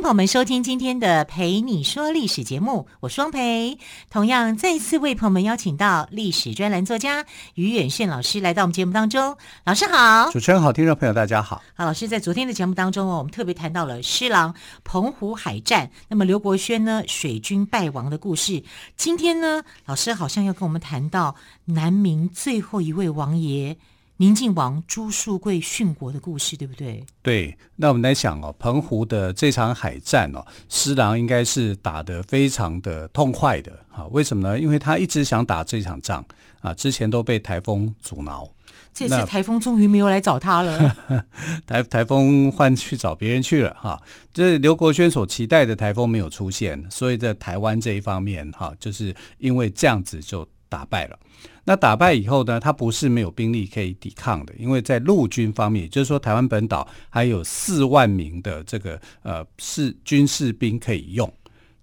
朋友们收听今天的《陪你说历史》节目，我是汪蓓。同样再次为朋友们邀请到历史专栏作家于远炫老师来到我们节目当中。老师好，主持人好，听众朋友大家好。好，老师在昨天的节目当中哦，我们特别谈到了施琅澎湖海战，那么刘国轩呢水军败亡的故事。今天呢，老师好像要跟我们谈到南明最后一位王爷。宁靖王朱树桂殉国的故事，对不对？对，那我们来想哦，澎湖的这场海战哦，施琅应该是打得非常的痛快的啊。为什么呢？因为他一直想打这场仗啊，之前都被台风阻挠。这次台风终于没有来找他了，台台风换去找别人去了哈。这刘国轩所期待的台风没有出现，所以在台湾这一方面哈，就是因为这样子就打败了。那打败以后呢，他不是没有兵力可以抵抗的，因为在陆军方面，也就是说台湾本岛还有四万名的这个呃士军士兵可以用，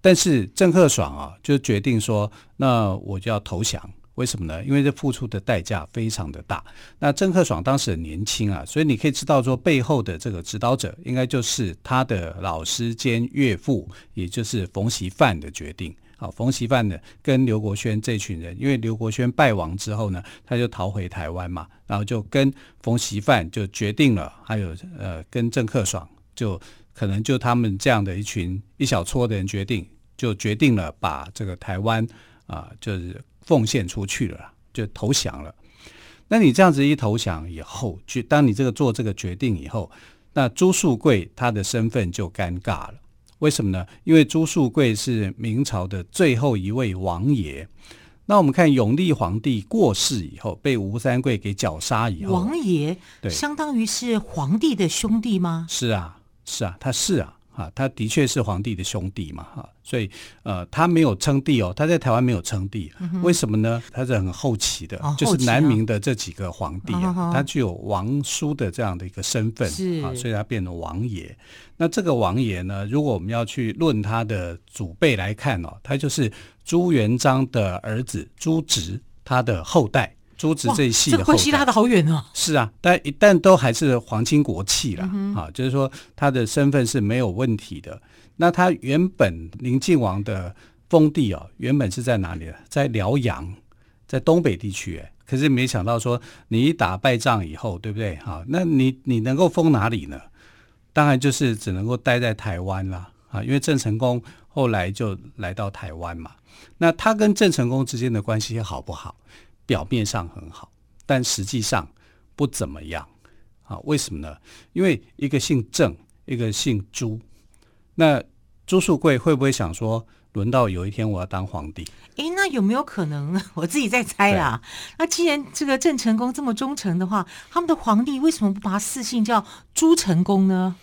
但是郑克爽啊就决定说，那我就要投降，为什么呢？因为这付出的代价非常的大。那郑克爽当时很年轻啊，所以你可以知道说背后的这个指导者应该就是他的老师兼岳父，也就是冯锡范的决定。好，冯锡范呢，跟刘国轩这群人，因为刘国轩败亡之后呢，他就逃回台湾嘛，然后就跟冯锡范就决定了，还有呃，跟郑克爽，就可能就他们这样的一群一小撮的人决定，就决定了把这个台湾啊、就是奉献出去了，就投降了。那你这样子一投降以后，就当你这个做这个决定以后，那朱树贵他的身份就尴尬了。为什么呢？因为朱树贵是明朝的最后一位王爷。那我们看永历皇帝过世以后，被吴三桂给绞杀以后，王爷对，相当于是皇帝的兄弟吗？是啊，是啊，他是啊。啊，他的确是皇帝的兄弟嘛，哈，所以呃，他没有称帝哦，他在台湾没有称帝，嗯，为什么呢？他是很后期的，哦，就是南明的这几个皇帝啊，哦，他具有王叔的这样的一个身份，是啊，所以他变成王爷。那这个王爷呢，如果我们要去论他的祖辈来看哦，他就是朱元璋的儿子朱植他的后代。朱子这一系的这关系拉的好远哦。是啊，但一旦都还是皇亲国戚了，嗯，啊，就是说他的身份是没有问题的。那他原本宁靖王的封地哦，原本是在哪里？在辽阳，在东北地区。哎，可是没想到说你一打败仗以后，对不对？哈，那你你能够封哪里呢？当然就是只能够待在台湾了啊，因为郑成功后来就来到台湾嘛。那他跟郑成功之间的关系好不好？表面上很好，但实际上不怎么样啊？为什么呢？因为一个姓郑，一个姓朱。那朱树贵会不会想说，轮到有一天我要当皇帝？诶，那有没有可能？我自己在猜啦。那既然这个郑成功这么忠诚的话，他们的皇帝为什么不把他赐姓叫朱成功呢？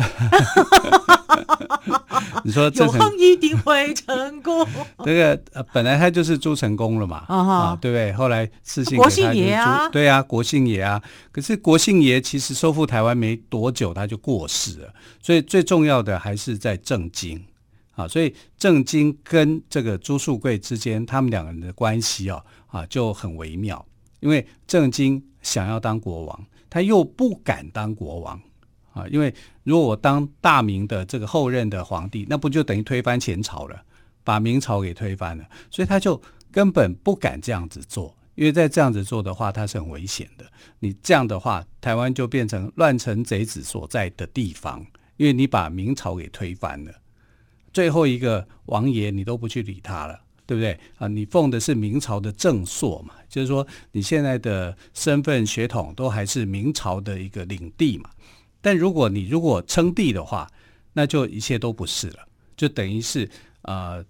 你说这成一定会成功。这个呃，本来他就是朱成功了嘛，啊，啊，对不对？后来赐姓国姓爷啊，对啊，国姓爷啊。可是国姓爷其实收复台湾没多久他就过世了，所以最重要的还是在郑经啊。所以郑经跟这个朱树贵之间，他们两个人的关系哦啊就很微妙，因为郑经想要当国王，他又不敢当国王。啊，因为如果我当大明的这个后任的皇帝，那不就等于推翻前朝了，把明朝给推翻了，所以他就根本不敢这样子做，因为在这样子做的话，他是很危险的。你这样的话，台湾就变成乱臣贼子所在的地方，因为你把明朝给推翻了，最后一个王爷你都不去理他了，对不对？啊，你奉的是明朝的正朔嘛，就是说你现在的身份血统都还是明朝的一个领地嘛。但如果你如果称帝的话，那就一切都不是了，就等于是呃，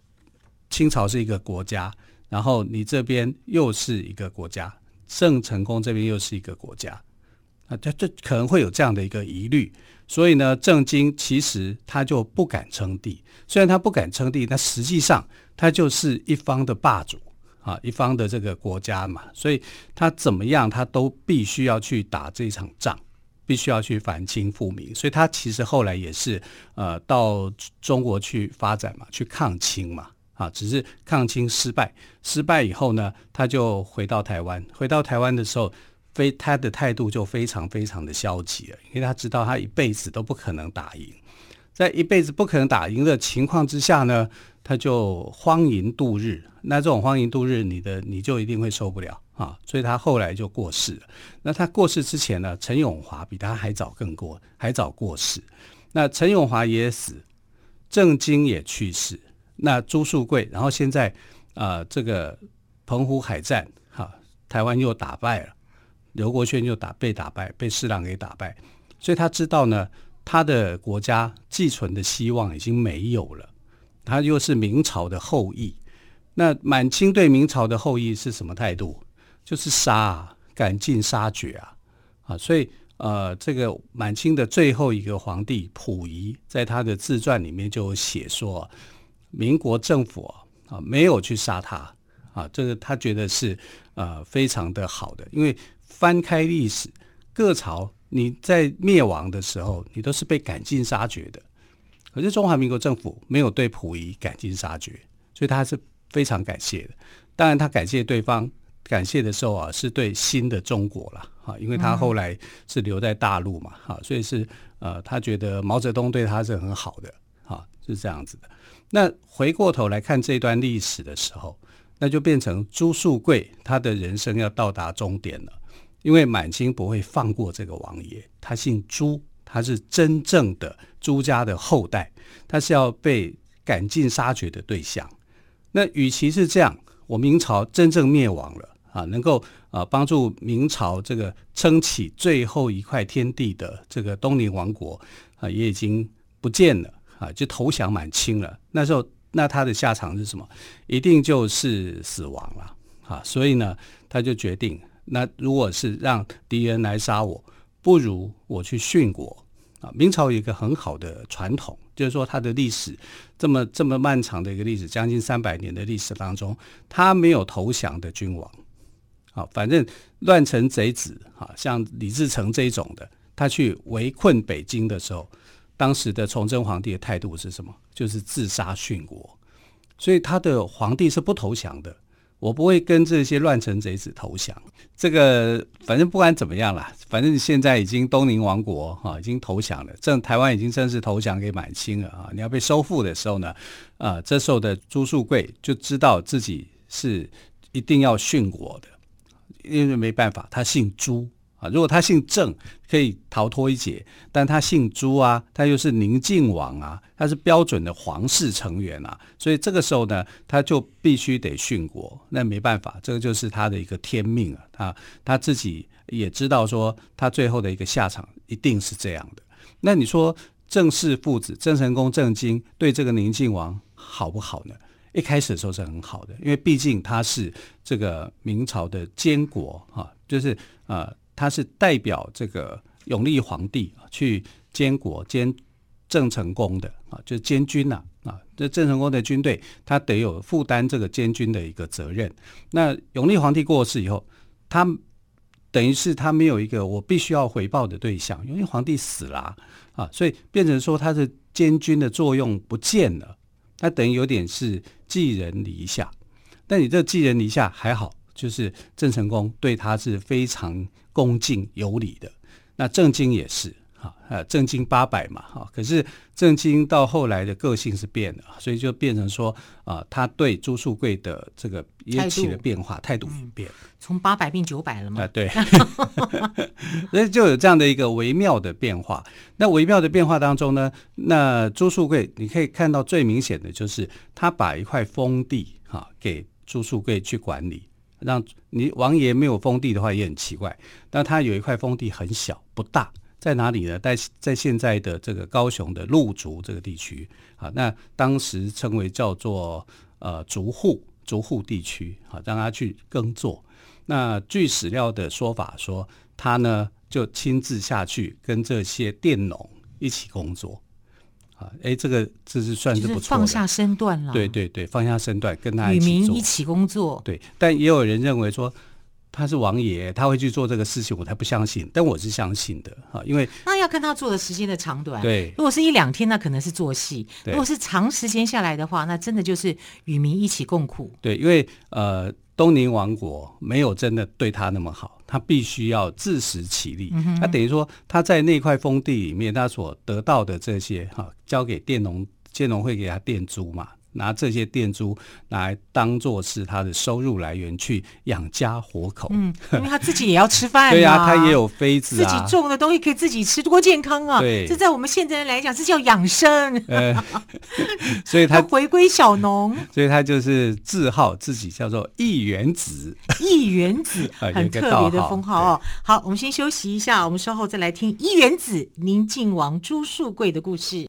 清朝是一个国家，然后你这边又是一个国家，郑成功这边又是一个国家，啊，这这可能会有这样的一个疑虑，所以呢，郑经其实他就不敢称帝，虽然他不敢称帝，但实际上他就是一方的霸主啊，一方的这个国家嘛，所以他怎么样，他都必须要去打这场仗，必须要去反清复明。所以他其实后来也是呃到中国去发展嘛，去抗清嘛，啊，只是抗清失败，失败以后呢，他就回到台湾。回到台湾的时候，非他的态度就非常非常的消极了，因为他知道他一辈子都不可能打赢，在一辈子不可能打赢的情况之下呢，他就荒淫度日。那这种荒淫度日，你的你就一定会受不了啊！所以他后来就过世了。那他过世之前呢，陈永华比他还早更过，还早过世。那陈永华也死，郑经也去世。那朱树贵，然后现在啊、呃，这个澎湖海战，哈、台湾又打败了，刘国轩又打被打败，被施琅给打败。所以他知道呢，他的国家寄存的希望已经没有了。他又是明朝的后裔。那满清对明朝的后裔是什么态度？就是杀啊，赶尽杀绝啊，啊，所以呃，这个满清的最后一个皇帝溥仪，在他的自传里面就写说，民国政府啊没有去杀他。啊，这个他觉得是呃非常的好的，因为翻开历史，各朝你在灭亡的时候，你都是被赶尽杀绝的，可是中华民国政府没有对溥仪赶尽杀绝，所以他是。非常感谢的，当然他感谢对方，感谢的时候啊，是对新的中国了哈，因为他后来是留在大陆嘛，哈，所以是呃，他觉得毛泽东对他是很好的，哈，是这样子的。那回过头来看这段历史的时候，那就变成朱树贵他的人生要到达终点了，因为满清不会放过这个王爷，他姓朱，他是真正的朱家的后代，他是要被赶尽杀绝的对象。那与其是这样，我明朝真正灭亡了啊，能够啊帮助明朝这个撑起最后一块天地的这个东宁王国啊，也已经不见了啊，就投降满清了。那时候，那他的下场是什么？一定就是死亡了啊！所以呢，他就决定，那如果是让敌人来杀我，不如我去殉国啊。明朝有一个很好的传统。就是说，他的历史这么这么漫长的一个历史，将近三百年的历史当中，他没有投降的君王。好，反正乱臣贼子，啊，像李自成这种的，他去围困北京的时候，当时的崇祯皇帝的态度是什么？就是自杀殉国。所以他的皇帝是不投降的。我不会跟这些乱臣贼子投降。这个反正不管怎么样啦，反正现在已经东宁王国哈、啊、已经投降了，正台湾已经正式投降给满清了啊！你要被收复的时候呢，啊，这时候的朱树贵就知道自己是一定要殉国的，因为没办法，他姓朱。啊，如果他姓郑，可以逃脱一劫，但他姓朱啊，他又是宁靖王啊，他是标准的皇室成员啊，所以这个时候呢，他就必须得殉国。那没办法，这个就是他的一个天命啊。他他自己也知道说，他最后的一个下场一定是这样的。那你说郑氏父子，郑成功、郑经对这个宁靖王好不好呢？一开始的时候是很好的，因为毕竟他是这个明朝的监国啊，就是呃。他是代表这个永历皇帝去监国监郑成功的啊，就监军呐啊，这郑成功的军队他得有负担这个监军的一个责任。那永历皇帝过世以后，他等于是他没有一个我必须要回报的对象，因为皇帝死了啊，啊，所以变成说他的监军的作用不见了，那等于有点是寄人篱下。但你这寄人篱下还好。就是郑成功对他是非常恭敬有礼的，那郑经也是哈，呃，正经八百嘛哈，可是正经到后来的个性是变了，所以就变成说啊，他对朱树贵的这个也起了变化，态度变，从八百变九百了嘛？啊，对，所以就有这样的一个微妙的变化。那微妙的变化当中呢，那朱树贵你可以看到最明显的就是他把一块封地哈给朱树贵去管理。让你王爷没有封地的话也很奇怪，但他有一块封地很小不大，在哪里呢？在在现在的这个高雄的鹿竹这个地区啊，那当时称为叫做呃竹户竹户地区啊，让他去耕作。那据史料的说法说，他呢就亲自下去跟这些佃农一起工作啊，哎，这个这是算是不错的，放下身段了。对对对，放下身段跟他与民一起工作。对，但也有人认为说他是王爷，他会去做这个事情，我才不相信。但我是相信的哈，因为那要看他做的时间的长短。对，如果是一两天，那可能是做戏；如果是长时间下来的话，那真的就是与民一起共苦。对，因为呃，东宁王国没有真的对他那么好。他必须要自食其力，那、嗯、等于说他在那块封地里面，他所得到的这些哈，交给佃农，佃农会给他佃租嘛。拿这些店租来当做是他的收入来源去养家活口，嗯，因为他自己也要吃饭，对啊，他也有妃子、啊，自己种的东西可以自己吃，多健康啊！对，这在我们现在人来讲，这叫养生。呃，所以他 回归小农，所以他就是自号自己叫做一元子，一元子很特别的封号哦。好，我们先休息一下，我们稍后再来听一元子宁靖王朱树贵的故事。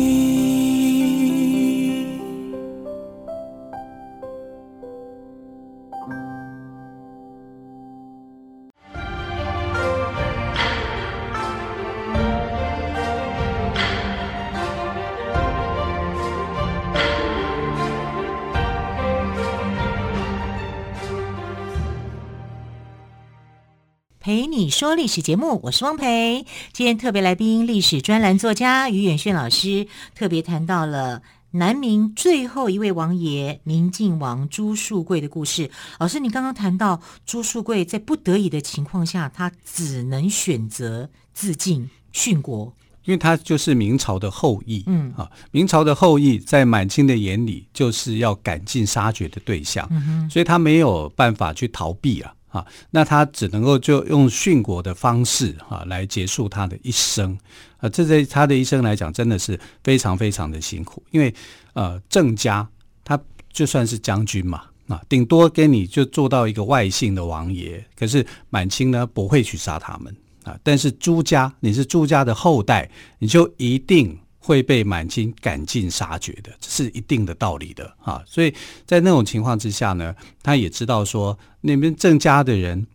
蓓你说历史节目，我是汪培。今天特别来宾，历史专栏作家于远炫老师，特别谈到了南明最后一位王爷宁靖王朱树贵的故事。老师，你刚刚谈到朱树贵在不得已的情况下，他只能选择自尽殉国，因为他就是明朝的后裔。嗯啊，明朝的后裔在满清的眼里就是要赶尽杀绝的对象，嗯，所以他没有办法去逃避啊。啊，那他只能够就用殉国的方式啊来结束他的一生啊，这在他的一生来讲真的是非常非常的辛苦，因为呃郑家他就算是将军嘛啊，顶多跟你就做到一个外姓的王爷，可是满清呢不会去杀他们啊，但是朱家你是朱家的后代，你就一定。会被满清赶尽杀绝的，这是一定的道理的啊！所以在那种情况之下呢，他也知道说那边郑家的人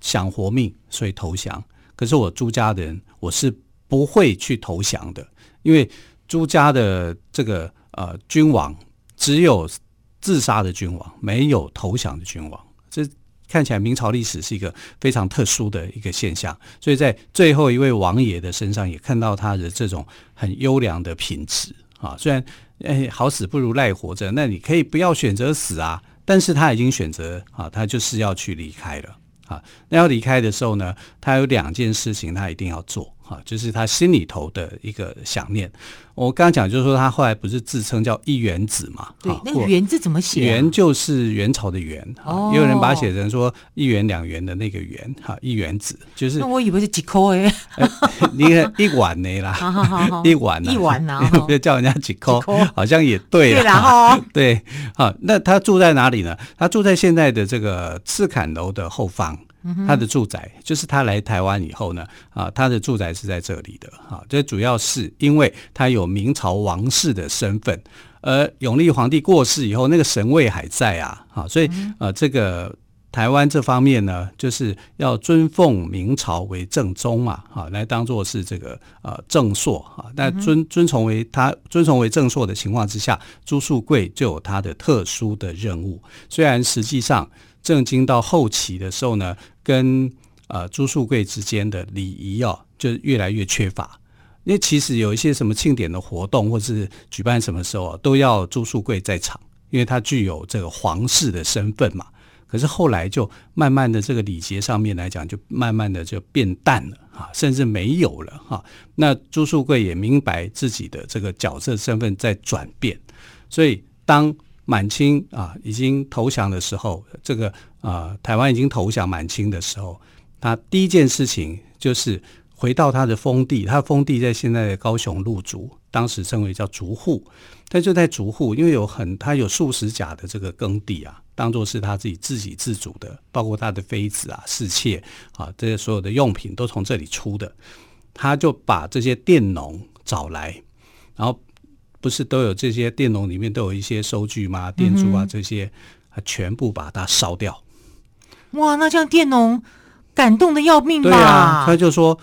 想活命，所以投降。可是我朱家的人，我是不会去投降的，因为朱家的这个呃君王只有自杀的君王，没有投降的君王。看起来明朝历史是一个非常特殊的一个现象，所以在最后一位王爷的身上也看到他的这种很优良的品质啊。虽然哎，好死不如赖活着，那你可以不要选择死啊，但是他已经选择啊，他就是要去离开了啊。那要离开的时候呢，他有两件事情他一定要做啊，就是他心里头的一个想念。我刚刚讲就是说，他后来不是自称叫一元子嘛？对，那个元字怎么写？元就是元朝的元，哦，也有人把它写成说一元两元的那个元，哈，一元子就是。那我以为是几颗诶，你看一碗呢啦，好好好，一碗一碗啊，别叫人家几颗，好像也对啦哈。对，好，那他住在哪里呢？他住在现在的这个赤坎楼的后方。他的住宅就是他来台湾以后呢，啊，他的住宅是在这里的，啊，这主要是因为他有明朝王室的身份，而永历皇帝过世以后，那个神位还在啊，啊，所以呃，这个台湾这方面呢，就是要尊奉明朝为正宗嘛，啊，来当做是这个呃正朔啊，那尊尊崇为他尊崇为正朔的情况之下，朱树贵就有他的特殊的任务，虽然实际上。正经到后期的时候呢，跟呃朱树贵之间的礼仪哦，就越来越缺乏。因为其实有一些什么庆典的活动，或是举办什么时候啊，都要朱树贵在场，因为他具有这个皇室的身份嘛。可是后来就慢慢的这个礼节上面来讲，就慢慢的就变淡了啊，甚至没有了哈。那朱树贵也明白自己的这个角色身份在转变，所以当。满清啊，已经投降的时候，这个啊，台湾已经投降满清的时候，他第一件事情就是回到他的封地，他封地在现在的高雄鹿竹，当时称为叫竹户，但就在竹户，因为有很他有数十甲的这个耕地啊，当做是他自己自给自足的，包括他的妃子啊、侍妾啊，这些所有的用品都从这里出的，他就把这些佃农找来，然后不是都有这些电农里面都有一些收据吗？佃主啊这些，他全部把它烧掉。哇，那这样电农感动的要命吧？对啊，他就说：“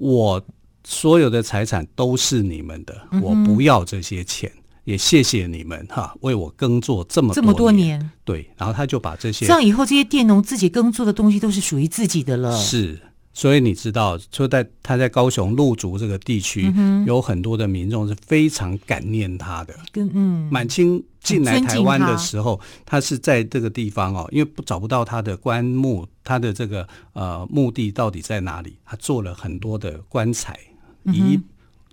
我所有的财产都是你们的，嗯、我不要这些钱，也谢谢你们哈，为我耕作这么这么多年。”对，然后他就把这些这样以后这些佃农自己耕作的东西都是属于自己的了。是。所以你知道，就在他在高雄鹿竹这个地区，嗯，有很多的民众是非常感念他的。跟嗯，满清进来台湾的时候他，他是在这个地方哦，因为不找不到他的棺木，他的这个呃墓地到底在哪里？他做了很多的棺材，一、嗯、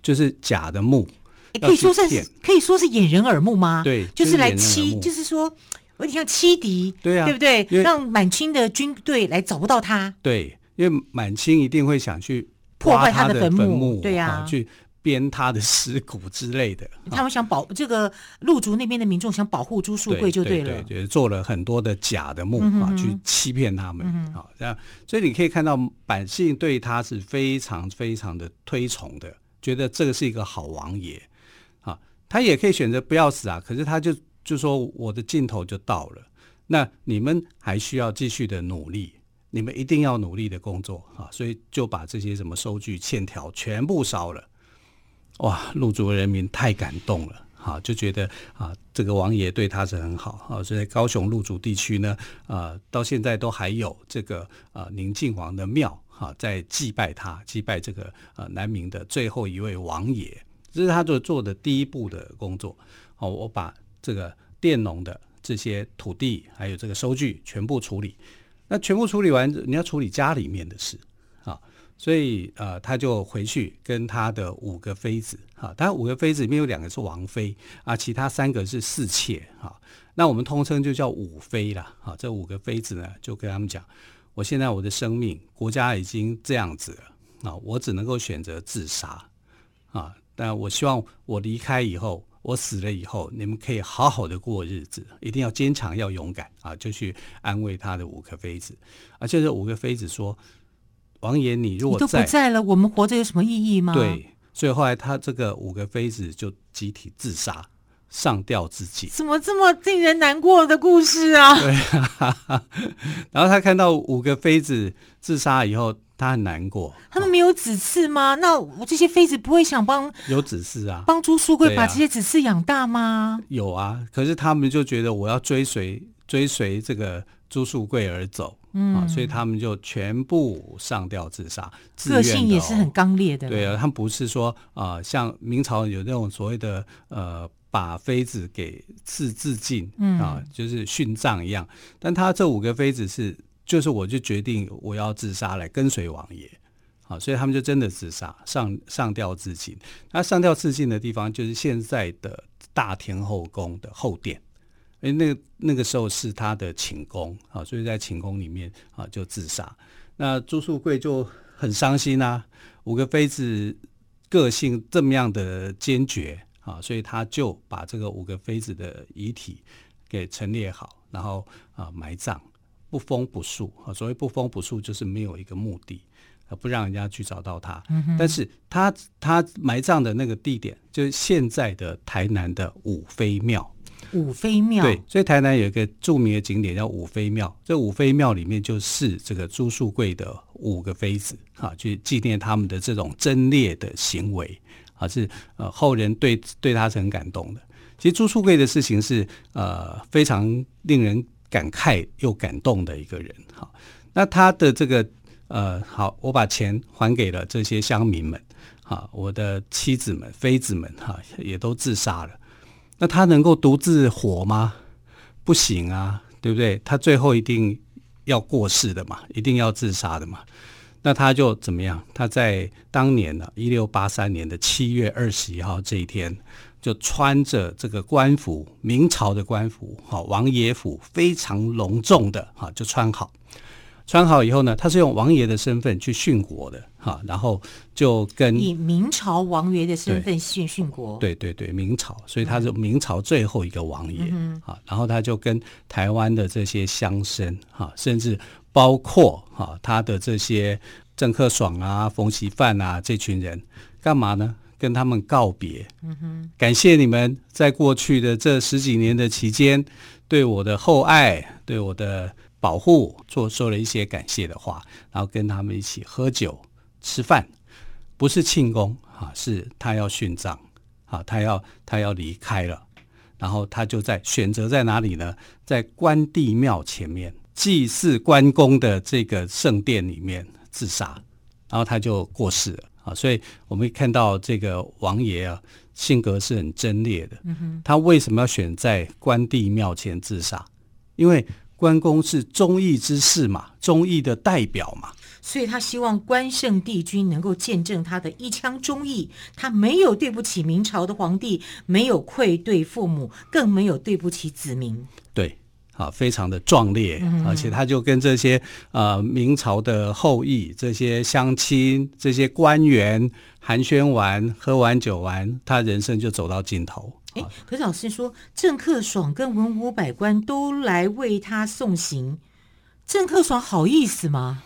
就是假的墓，可以说是可以说是掩人耳目吗？对，就是来欺，就是、就是说有点像欺敌，对啊，对不对？让满清的军队来找不到他，对。因为满清一定会想去破坏他的坟墓，对呀、啊，去编他的尸骨之类的。他们想保这个鹿竹那边的民众想保护朱树贵就对了，对，做了很多的假的墓啊、嗯，去欺骗他们啊，这样。所以你可以看到百姓对他是非常非常的推崇的，觉得这个是一个好王爷啊。他也可以选择不要死啊，可是他就就说我的尽头就到了，那你们还需要继续的努力。你们一定要努力的工作啊！所以就把这些什么收据、欠条全部烧了。哇，鹿族人民太感动了，哈，就觉得啊，这个王爷对他是很好啊。所以高雄鹿族地区呢，啊，到现在都还有这个啊宁靖王的庙哈，在祭拜他，祭拜这个啊南明的最后一位王爷。这是他做做的第一步的工作。哦，我把这个佃农的这些土地还有这个收据全部处理。那全部处理完，你要处理家里面的事啊，所以呃，他就回去跟他的五个妃子啊，他五个妃子里面有两个是王妃啊，其他三个是侍妾啊，那我们通称就叫五妃了啊。这五个妃子呢，就跟他们讲，我现在我的生命，国家已经这样子了啊，我只能够选择自杀啊，但我希望我离开以后。我死了以后，你们可以好好的过日子，一定要坚强，要勇敢啊！就去安慰他的五个妃子，而且这五个妃子说：“王爷，你如果在都不在了，我们活着有什么意义吗？”对，所以后来他这个五个妃子就集体自杀，上吊自尽。怎么这么令人难过的故事啊？对啊，然后他看到五个妃子自杀以后。他很难过，他们没有子嗣吗？那我这些妃子不会想帮有子嗣啊，帮朱树贵把这些子嗣养大吗？有啊，可是他们就觉得我要追随追随这个朱树贵而走，嗯啊，所以他们就全部上吊自杀，个性也是很刚烈的。对啊，他们不是说啊，呃，像明朝有那种所谓的呃，把妃子给赐自尽，嗯啊，就是殉葬一样，但他这五个妃子是。就是我就决定我要自杀来跟随王爷，好，所以他们就真的自杀，上上吊自尽。那上吊自尽的地方就是现在的大天后宫的后殿，哎，那个那个时候是他的寝宫啊，所以在寝宫里面啊就自杀。那朱树贵就很伤心啊，五个妃子个性这么样的坚决啊，所以他就把这个五个妃子的遗体给陈列好，然后啊埋葬。不封不树啊，所谓不封不树，就是没有一个目的，啊，不让人家去找到他。嗯、但是他他埋葬的那个地点，就是现在的台南的五妃庙。五妃庙对，所以台南有一个著名的景点叫五妃庙。这五妃庙里面就是这个朱树贵的五个妃子啊，去纪念他们的这种贞烈的行为啊，是呃后人对对他是很感动的。其实朱树贵的事情是呃非常令人。感慨又感动的一个人，好，那他的这个呃，好，我把钱还给了这些乡民们，好，我的妻子们、妃子们，哈，也都自杀了。那他能够独自活吗？不行啊，对不对？他最后一定要过世的嘛，一定要自杀的嘛。那他就怎么样？他在当年呢，一六八三年的七月二十一号这一天。就穿着这个官服，明朝的官服，哈，王爷服非常隆重的哈，就穿好，穿好以后呢，他是用王爷的身份去殉国的哈，然后就跟以明朝王爷的身份殉殉国，对对对，明朝，所以他是明朝最后一个王爷啊、嗯。然后他就跟台湾的这些乡绅哈，甚至包括哈他的这些郑克爽啊、冯锡范啊这群人，干嘛呢？跟他们告别，嗯哼，感谢你们在过去的这十几年的期间对我的厚爱，对我的。保护做说了一些感谢的话，然后跟他们一起喝酒吃饭，不是庆功啊，是他要殉葬啊，他要他要离开了，然后他就在选择在哪里呢？在关帝庙前面祭祀关公的这个圣殿里面自杀，然后他就过世了啊。所以我们看到这个王爷啊，性格是很贞烈的。嗯哼，他为什么要选在关帝庙前自杀？因为关公是忠义之士嘛，忠义的代表嘛，所以他希望关圣帝君能够见证他的一腔忠义，他没有对不起明朝的皇帝，没有愧对父母，更没有对不起子民。对，啊，非常的壮烈，嗯、而且他就跟这些呃明朝的后裔、这些乡亲、这些官员寒暄完、喝完酒完，他人生就走到尽头。哎，可是老师说，郑克爽跟文武百官都来为他送行，郑克爽好意思吗？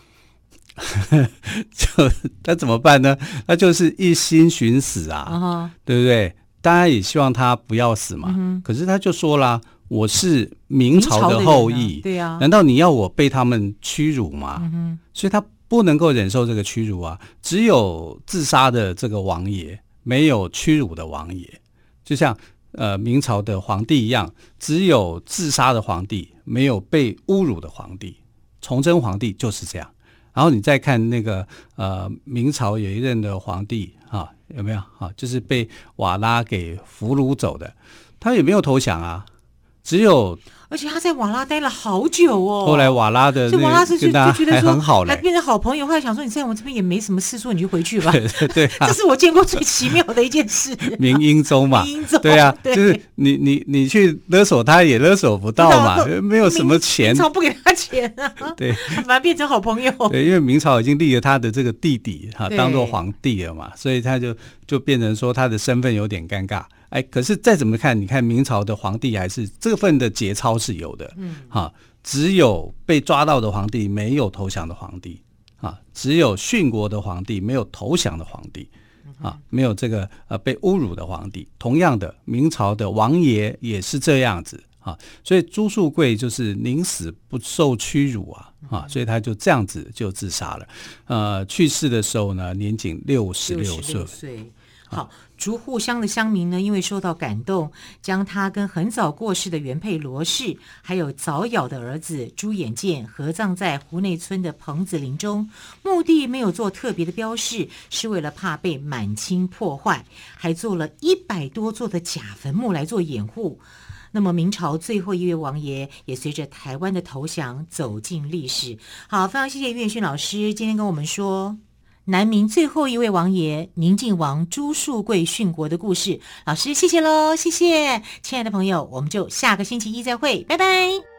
就他怎么办呢？他就是一心寻死啊，uh -huh. 对不对？大家也希望他不要死嘛。Uh -huh. 可是他就说啦：“我是明朝的后裔，对呀，难道你要我被他们屈辱吗？” uh. 所以他不能够忍受这个屈辱啊。只有自杀的这个王爷，没有屈辱的王爷，就像。呃，明朝的皇帝一样，只有自杀的皇帝，没有被侮辱的皇帝。崇祯皇帝就是这样。然后你再看那个呃，明朝有一任的皇帝啊，有没有啊？就是被瓦剌给俘虏走的，他也没有投降啊，只有。而且他在瓦拉待了好久哦。后来瓦拉的那个瓦拉是就觉得说很好，还变成好朋友。后来想说，你在我们这边也没什么事，做你就回去吧。对，对 啊、这是我见过最奇妙的一件事。明英宗嘛，明英宗对啊对，就是你你你去勒索他也勒索不到嘛，没有什么钱。明朝不给他钱啊。对，反而变成好朋友。对，因为明朝已经立了他的这个弟弟哈当做皇帝了嘛，所以他就就变成说他的身份有点尴尬。哎，可是再怎么看，你看明朝的皇帝还是这份的节操是有的，嗯，哈，只有被抓到的皇帝，没有投降的皇帝，啊，只有殉国的皇帝，没有投降的皇帝，啊，没有这个呃被侮辱的皇帝。同样的，明朝的王爷也是这样子，啊，所以朱树贵就是宁死不受屈辱啊，啊，所以他就这样子就自杀了，呃，去世的时候呢，年仅六十六岁。好，竹户乡的乡民呢，因为受到感动，将他跟很早过世的原配罗氏，还有早夭的儿子朱眼见合葬在湖内村的彭子林中。墓地没有做特别的标示，是为了怕被满清破坏，还做了一百多座的假坟墓来做掩护。那么，明朝最后一位王爷也随着台湾的投降走进历史。好，非常谢谢岳勋老师今天跟我们说。南明最后一位王爷宁靖王朱树桂殉国的故事，老师谢谢喽，谢谢，亲爱的朋友，我们就下个星期一再会，拜拜。